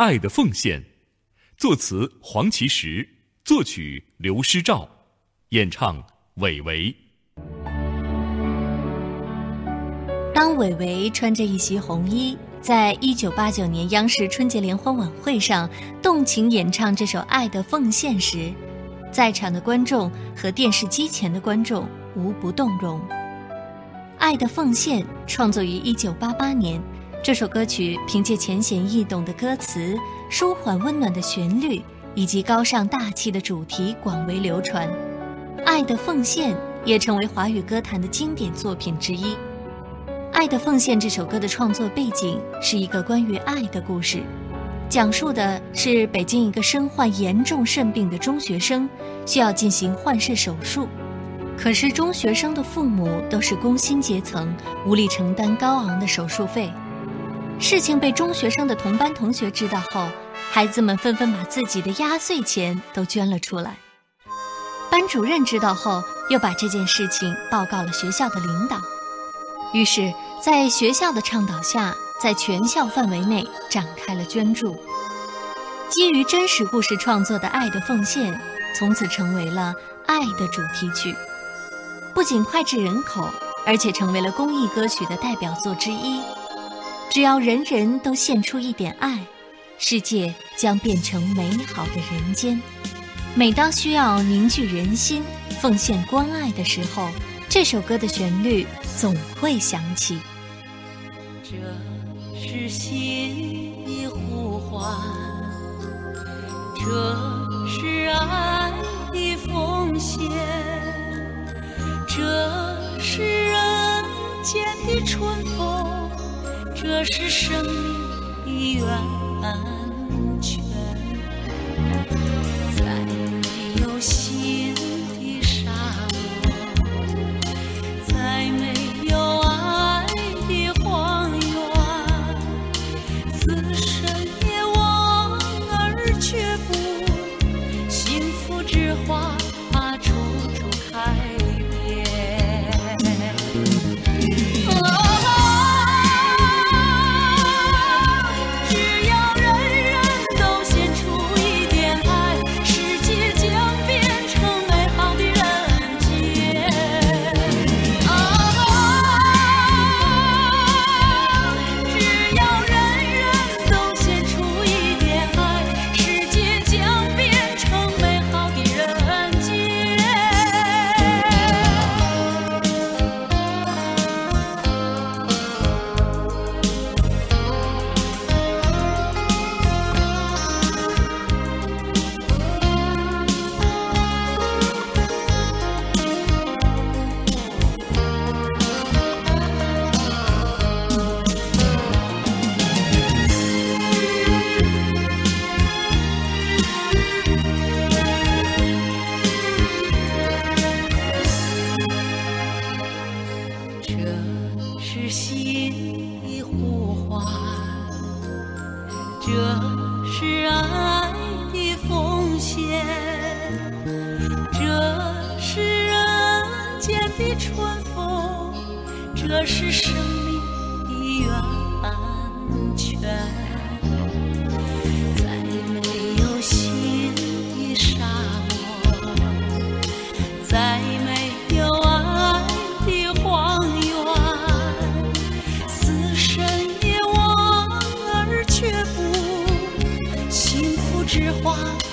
爱的奉献》，作词黄奇石，作曲刘诗照，演唱韦唯。当韦唯穿着一袭红衣，在一九八九年央视春节联欢晚会上动情演唱这首《爱的奉献》时，在场的观众和电视机前的观众无不动容。《爱的奉献》创作于一九八八年，这首歌曲凭借浅显易懂的歌词、舒缓温暖的旋律以及高尚大气的主题广为流传，《爱的奉献》也成为华语歌坛的经典作品之一。《爱的奉献》这首歌的创作背景是一个关于爱的故事。讲述的是北京一个身患严重肾病的中学生，需要进行换肾手术。可是中学生的父母都是工薪阶层，无力承担高昂的手术费。事情被中学生的同班同学知道后，孩子们纷纷把自己的压岁钱都捐了出来。班主任知道后，又把这件事情报告了学校的领导。于是，在学校的倡导下，在全校范围内展开了捐助。基于真实故事创作的《爱的奉献》，从此成为了爱的主题曲，不仅脍炙人口，而且成为了公益歌曲的代表作之一。只要人人都献出一点爱，世界将变成美好的人间。每当需要凝聚人心、奉献关爱的时候，这首歌的旋律总会响起。这是心的呼唤，这是爱的奉献，这是人间的春风，这是生命的源。这是爱的奉献，这是人间的春风，这是生命的源泉。one.